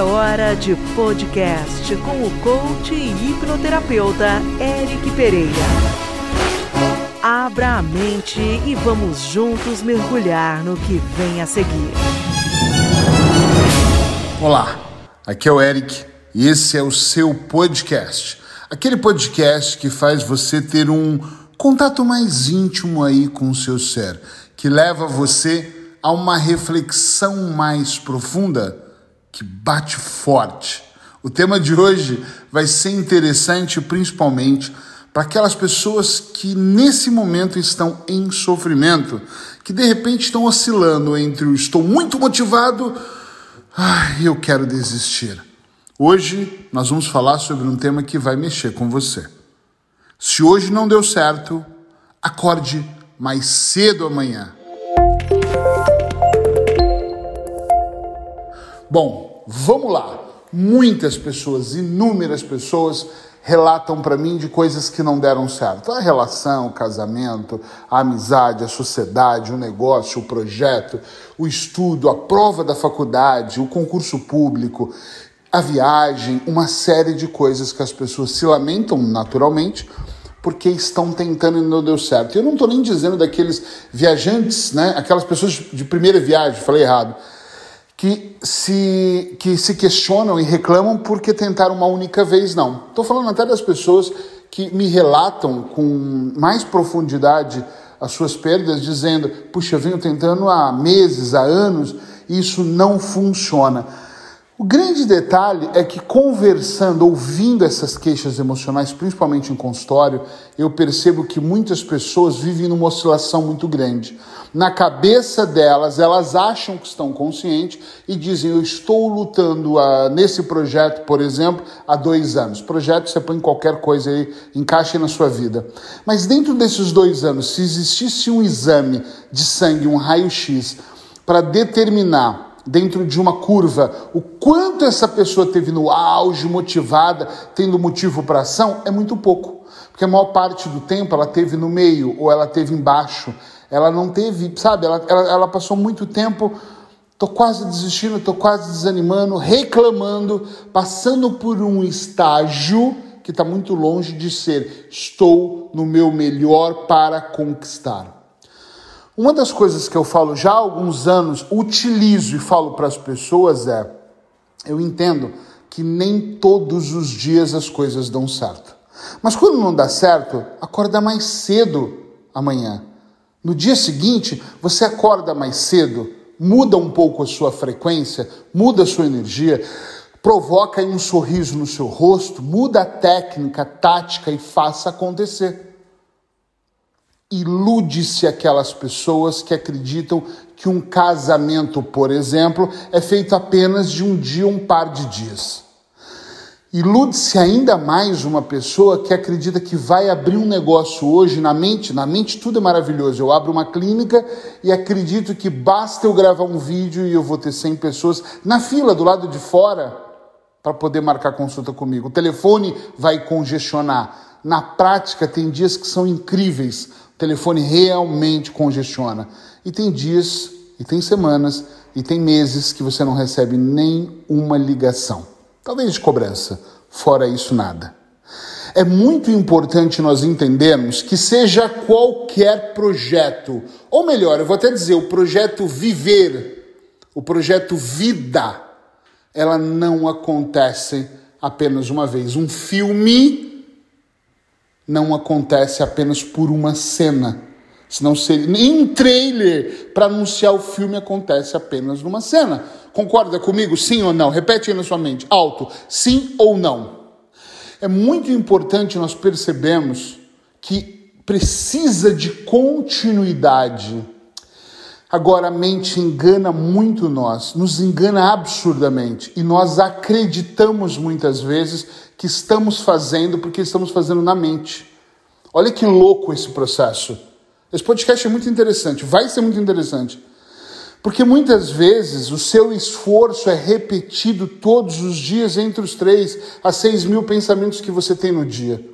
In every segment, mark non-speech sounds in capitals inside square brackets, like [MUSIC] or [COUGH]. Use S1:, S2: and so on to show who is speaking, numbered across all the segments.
S1: É hora de podcast com o coach e hipnoterapeuta Eric Pereira. Abra a mente e vamos juntos mergulhar no que vem a seguir.
S2: Olá, aqui é o Eric e esse é o seu podcast. Aquele podcast que faz você ter um contato mais íntimo aí com o seu ser, que leva você a uma reflexão mais profunda que bate forte. O tema de hoje vai ser interessante principalmente para aquelas pessoas que nesse momento estão em sofrimento, que de repente estão oscilando entre o estou muito motivado e eu quero desistir. Hoje nós vamos falar sobre um tema que vai mexer com você. Se hoje não deu certo, acorde mais cedo amanhã. Bom, vamos lá. Muitas pessoas, inúmeras pessoas relatam para mim de coisas que não deram certo. A relação, o casamento, a amizade, a sociedade, o negócio, o projeto, o estudo, a prova da faculdade, o concurso público, a viagem, uma série de coisas que as pessoas se lamentam naturalmente porque estão tentando e não deu certo. Eu não estou nem dizendo daqueles viajantes, né? aquelas pessoas de primeira viagem, falei errado que se, que se questionam e reclamam porque tentaram uma única vez, não. Estou falando até das pessoas que me relatam com mais profundidade as suas perdas, dizendo: puxa, eu venho tentando há meses, há anos, e isso não funciona. O grande detalhe é que conversando, ouvindo essas queixas emocionais, principalmente em consultório, eu percebo que muitas pessoas vivem numa oscilação muito grande. Na cabeça delas, elas acham que estão conscientes e dizem: Eu estou lutando uh, nesse projeto, por exemplo, há dois anos. Projeto você põe qualquer coisa aí, encaixe na sua vida. Mas dentro desses dois anos, se existisse um exame de sangue, um raio-x, para determinar dentro de uma curva, o quanto essa pessoa teve no auge, motivada, tendo motivo para ação, é muito pouco. Porque a maior parte do tempo ela teve no meio ou ela teve embaixo. Ela não teve, sabe, ela, ela, ela passou muito tempo. Tô quase desistindo, tô quase desanimando, reclamando, passando por um estágio que está muito longe de ser estou no meu melhor para conquistar. Uma das coisas que eu falo já há alguns anos, utilizo e falo para as pessoas é: eu entendo que nem todos os dias as coisas dão certo. Mas quando não dá certo, acorda mais cedo amanhã. No dia seguinte, você acorda mais cedo, muda um pouco a sua frequência, muda a sua energia, provoca um sorriso no seu rosto, muda a técnica, a tática e faça acontecer. Ilude-se aquelas pessoas que acreditam que um casamento, por exemplo, é feito apenas de um dia, um par de dias. Ilude-se ainda mais uma pessoa que acredita que vai abrir um negócio hoje na mente, na mente tudo é maravilhoso. Eu abro uma clínica e acredito que basta eu gravar um vídeo e eu vou ter 100 pessoas na fila do lado de fora para poder marcar consulta comigo. O telefone vai congestionar. Na prática, tem dias que são incríveis telefone realmente congestiona. E tem dias, e tem semanas, e tem meses que você não recebe nem uma ligação. Talvez de cobrança, fora isso nada. É muito importante nós entendermos que seja qualquer projeto, ou melhor, eu vou até dizer, o projeto viver, o projeto vida, ela não acontece apenas uma vez. Um filme não acontece apenas por uma cena. Senão seria, nem um trailer para anunciar o filme acontece apenas numa cena. Concorda comigo? Sim ou não? Repete aí na sua mente. Alto. Sim ou não? É muito importante nós percebemos que precisa de continuidade. Agora a mente engana muito nós, nos engana absurdamente e nós acreditamos muitas vezes que estamos fazendo porque estamos fazendo na mente. Olha que louco esse processo. Esse podcast é muito interessante, vai ser muito interessante. Porque muitas vezes o seu esforço é repetido todos os dias entre os três a seis mil pensamentos que você tem no dia.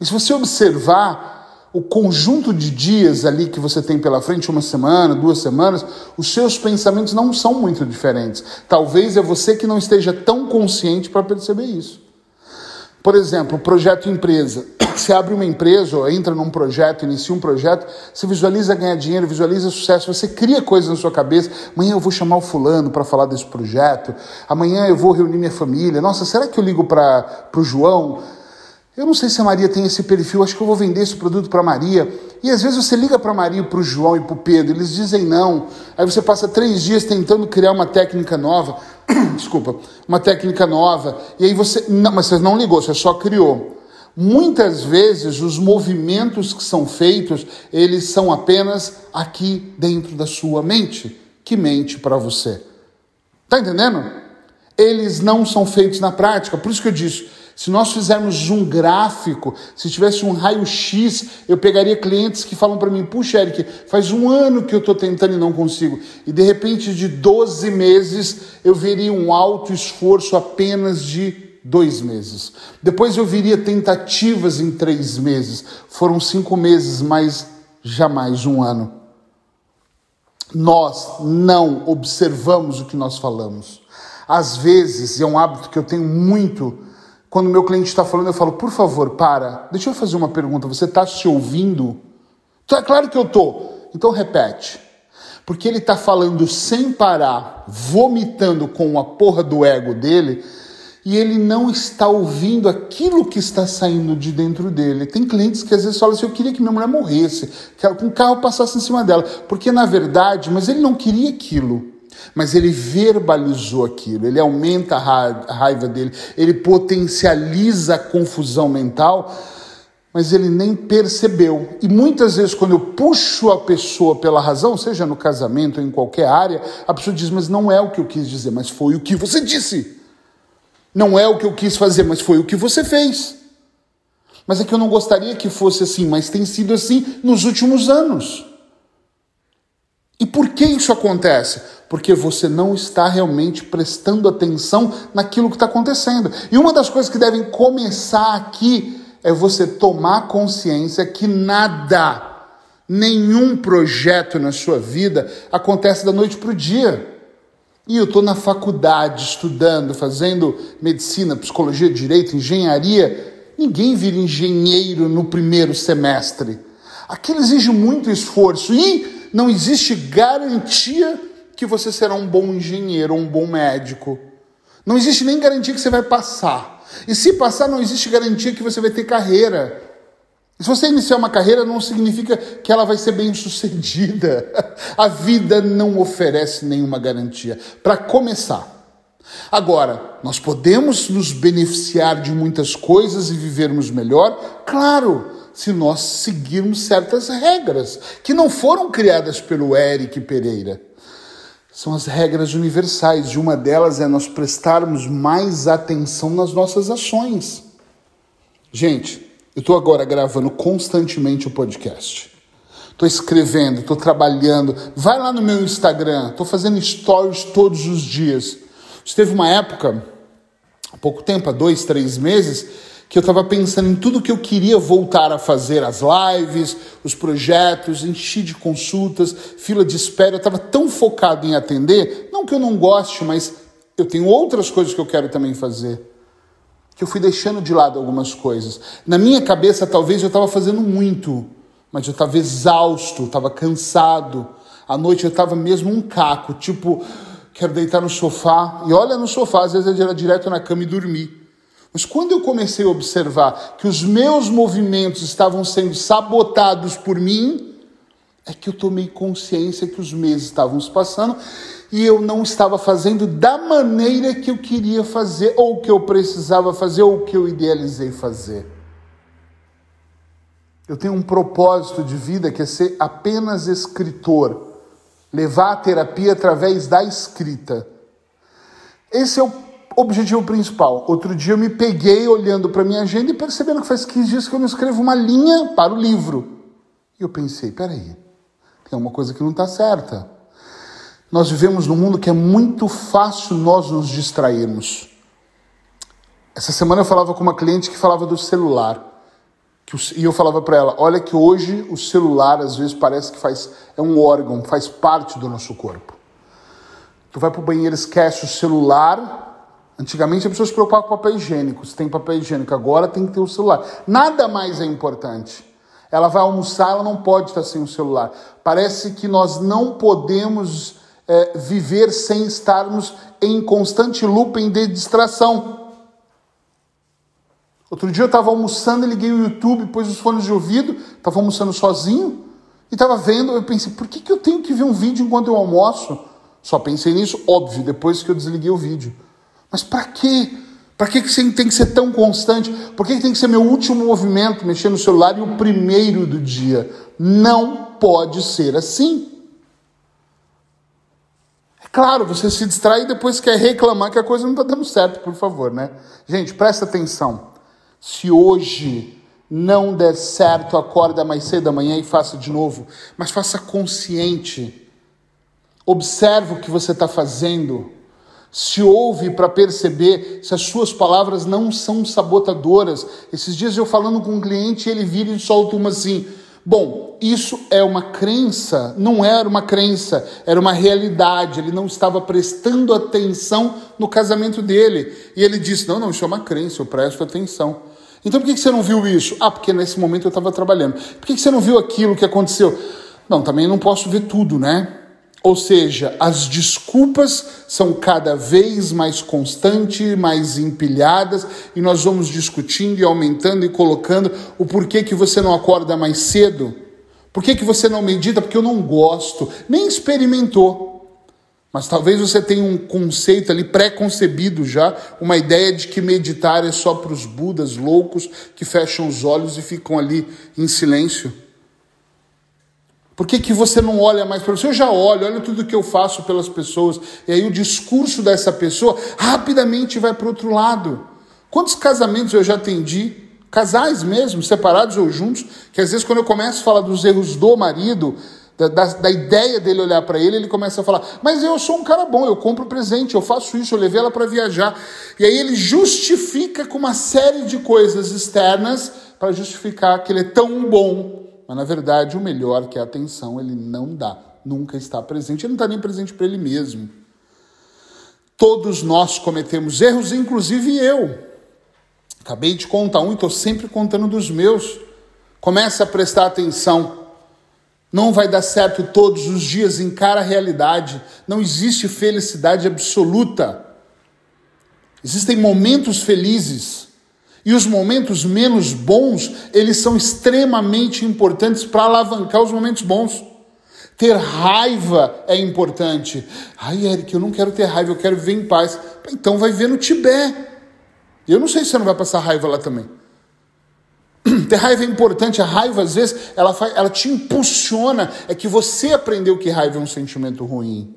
S2: E se você observar, o conjunto de dias ali que você tem pela frente, uma semana, duas semanas, os seus pensamentos não são muito diferentes. Talvez é você que não esteja tão consciente para perceber isso. Por exemplo, projeto empresa. [COUGHS] Você abre uma empresa ou entra num projeto, inicia um projeto, você visualiza ganhar dinheiro, visualiza sucesso, você cria coisas na sua cabeça. Amanhã eu vou chamar o fulano para falar desse projeto. Amanhã eu vou reunir minha família. Nossa, será que eu ligo para o João? Eu não sei se a Maria tem esse perfil, acho que eu vou vender esse produto para Maria. E às vezes você liga para Maria, para o João e para o Pedro, eles dizem não. Aí você passa três dias tentando criar uma técnica nova, [COUGHS] desculpa, uma técnica nova. E aí você, não, mas você não ligou, você só criou. Muitas vezes os movimentos que são feitos, eles são apenas aqui dentro da sua mente, que mente para você. Tá entendendo? Eles não são feitos na prática. Por isso que eu disse, se nós fizermos um gráfico, se tivesse um raio-x, eu pegaria clientes que falam para mim: puxa, Eric, faz um ano que eu estou tentando e não consigo. E de repente, de 12 meses, eu veria um alto esforço apenas de dois meses. Depois eu viria tentativas em três meses. Foram cinco meses, mas jamais um ano. Nós não observamos o que nós falamos. Às vezes, e é um hábito que eu tenho muito quando meu cliente está falando, eu falo, por favor, para, deixa eu fazer uma pergunta, você está se ouvindo? Então, é claro que eu estou. Então repete. Porque ele está falando sem parar, vomitando com a porra do ego dele, e ele não está ouvindo aquilo que está saindo de dentro dele. Tem clientes que às vezes falam assim: eu queria que minha mulher morresse, que um carro passasse em cima dela. Porque na verdade, mas ele não queria aquilo mas ele verbalizou aquilo, ele aumenta a raiva dele, ele potencializa a confusão mental, mas ele nem percebeu. E muitas vezes, quando eu puxo a pessoa pela razão, seja no casamento ou em qualquer área, a pessoa diz: Mas não é o que eu quis dizer, mas foi o que você disse. Não é o que eu quis fazer, mas foi o que você fez. Mas é que eu não gostaria que fosse assim, mas tem sido assim nos últimos anos. E por que isso acontece? Porque você não está realmente prestando atenção naquilo que está acontecendo. E uma das coisas que devem começar aqui é você tomar consciência que nada, nenhum projeto na sua vida acontece da noite para o dia. E eu estou na faculdade estudando, fazendo medicina, psicologia, direito, engenharia. Ninguém vira engenheiro no primeiro semestre. Aquilo exige muito esforço e não existe garantia que você será um bom engenheiro ou um bom médico. Não existe nem garantia que você vai passar. E se passar, não existe garantia que você vai ter carreira. se você iniciar uma carreira, não significa que ela vai ser bem sucedida. [LAUGHS] A vida não oferece nenhuma garantia. Para começar. Agora, nós podemos nos beneficiar de muitas coisas e vivermos melhor? Claro! Se nós seguirmos certas regras que não foram criadas pelo Eric Pereira. São as regras universais e uma delas é nós prestarmos mais atenção nas nossas ações. Gente, eu estou agora gravando constantemente o podcast. Estou escrevendo, estou trabalhando. Vai lá no meu Instagram, estou fazendo stories todos os dias. Teve uma época, há pouco tempo, há dois, três meses, que eu estava pensando em tudo que eu queria voltar a fazer, as lives, os projetos, enchi de consultas, fila de espera. Eu estava tão focado em atender, não que eu não goste, mas eu tenho outras coisas que eu quero também fazer. Que eu fui deixando de lado algumas coisas. Na minha cabeça, talvez eu estava fazendo muito, mas eu estava exausto, estava cansado. À noite eu estava mesmo um caco, tipo, quero deitar no sofá. E olha no sofá, às vezes eu ia direto na cama e dormir. Mas quando eu comecei a observar que os meus movimentos estavam sendo sabotados por mim, é que eu tomei consciência que os meses estavam se passando e eu não estava fazendo da maneira que eu queria fazer, ou que eu precisava fazer, ou que eu idealizei fazer. Eu tenho um propósito de vida que é ser apenas escritor, levar a terapia através da escrita. Esse é o objetivo principal. Outro dia eu me peguei olhando para minha agenda e percebendo que faz 15 dias que eu não escrevo uma linha para o livro. E eu pensei, peraí, tem uma coisa que não está certa. Nós vivemos num mundo que é muito fácil nós nos distrairmos. Essa semana eu falava com uma cliente que falava do celular. e eu falava para ela, olha que hoje o celular às vezes parece que faz é um órgão, faz parte do nosso corpo. Tu vai pro banheiro, esquece o celular. Antigamente a pessoa se preocupava com papel higiênico. Se tem papel higiênico, agora tem que ter o celular. Nada mais é importante. Ela vai almoçar, ela não pode estar sem o celular. Parece que nós não podemos é, viver sem estarmos em constante looping de distração. Outro dia eu estava almoçando, liguei o YouTube, pus os fones de ouvido, estava almoçando sozinho e estava vendo. Eu pensei, por que, que eu tenho que ver um vídeo enquanto eu almoço? Só pensei nisso, óbvio, depois que eu desliguei o vídeo. Mas para quê? Para que, tem que ser tão constante? Por que, que tem que ser meu último movimento, mexer no celular e o primeiro do dia? Não pode ser assim. É claro, você se distrai e depois quer reclamar que a coisa não está dando certo, por favor, né? Gente, presta atenção. Se hoje não der certo, acorda mais cedo amanhã e faça de novo, mas faça consciente. Observe o que você está fazendo. Se ouve para perceber se as suas palavras não são sabotadoras. Esses dias eu falando com um cliente, ele vira e solta uma assim: Bom, isso é uma crença, não era uma crença, era uma realidade. Ele não estava prestando atenção no casamento dele. E ele disse: Não, não, isso é uma crença, eu presto atenção. Então por que você não viu isso? Ah, porque nesse momento eu estava trabalhando. Por que você não viu aquilo que aconteceu? Não, também não posso ver tudo, né? Ou seja, as desculpas são cada vez mais constantes, mais empilhadas, e nós vamos discutindo e aumentando e colocando o porquê que você não acorda mais cedo. Por que, que você não medita? Porque eu não gosto. Nem experimentou. Mas talvez você tenha um conceito ali pré-concebido já, uma ideia de que meditar é só para os budas loucos que fecham os olhos e ficam ali em silêncio. Por que, que você não olha mais para você? Eu já olho, olha tudo que eu faço pelas pessoas. E aí o discurso dessa pessoa rapidamente vai para o outro lado. Quantos casamentos eu já atendi? Casais mesmo, separados ou juntos, que às vezes quando eu começo a falar dos erros do marido, da, da, da, ideia dele olhar para ele, ele começa a falar: Mas eu sou um cara bom, eu compro presente, eu faço isso, eu levei ela para viajar. E aí ele justifica com uma série de coisas externas para justificar que ele é tão bom. Mas na verdade, o melhor que é a atenção, ele não dá, nunca está presente, ele não está nem presente para ele mesmo. Todos nós cometemos erros, inclusive eu. Acabei de contar um e estou sempre contando dos meus. Começa a prestar atenção não vai dar certo todos os dias, encara a realidade. Não existe felicidade absoluta. Existem momentos felizes. E os momentos menos bons, eles são extremamente importantes para alavancar os momentos bons. Ter raiva é importante. Ai, Eric, eu não quero ter raiva, eu quero viver em paz. Então vai ver no Tibete. Eu não sei se você não vai passar raiva lá também. [CLEARS THROAT] Ter raiva é importante, a raiva às vezes ela, faz, ela te impulsiona, é que você aprendeu que raiva é um sentimento ruim.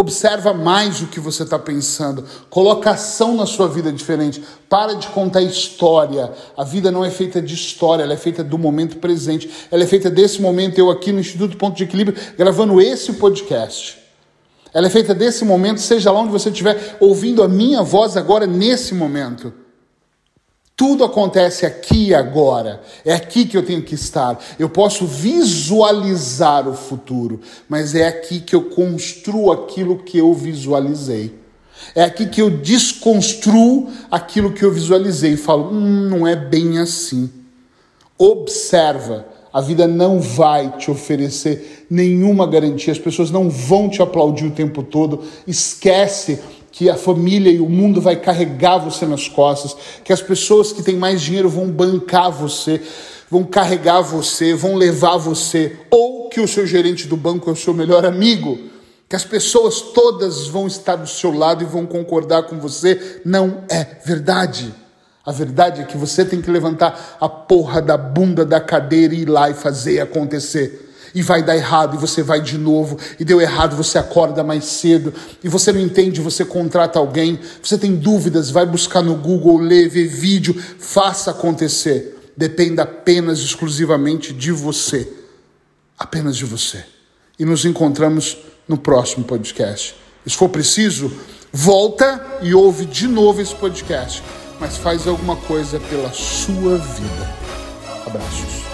S2: Observa mais o que você está pensando, coloca ação na sua vida diferente. Para de contar história. A vida não é feita de história, ela é feita do momento presente. Ela é feita desse momento, eu aqui no Instituto Ponto de Equilíbrio, gravando esse podcast. Ela é feita desse momento, seja lá onde você estiver ouvindo a minha voz agora, nesse momento. Tudo acontece aqui e agora. É aqui que eu tenho que estar. Eu posso visualizar o futuro, mas é aqui que eu construo aquilo que eu visualizei. É aqui que eu desconstruo aquilo que eu visualizei e falo: hum, não é bem assim. Observa. A vida não vai te oferecer nenhuma garantia, as pessoas não vão te aplaudir o tempo todo. Esquece que a família e o mundo vai carregar você nas costas, que as pessoas que têm mais dinheiro vão bancar você, vão carregar você, vão levar você, ou que o seu gerente do banco é o seu melhor amigo, que as pessoas todas vão estar do seu lado e vão concordar com você, não é verdade. A verdade é que você tem que levantar a porra da bunda da cadeira e ir lá e fazer acontecer e vai dar errado, e você vai de novo, e deu errado, você acorda mais cedo, e você não entende, você contrata alguém, você tem dúvidas, vai buscar no Google, lê, vê vídeo, faça acontecer. Dependa apenas exclusivamente de você. Apenas de você. E nos encontramos no próximo podcast. Se for preciso, volta e ouve de novo esse podcast mas faz alguma coisa pela sua vida. Abraços.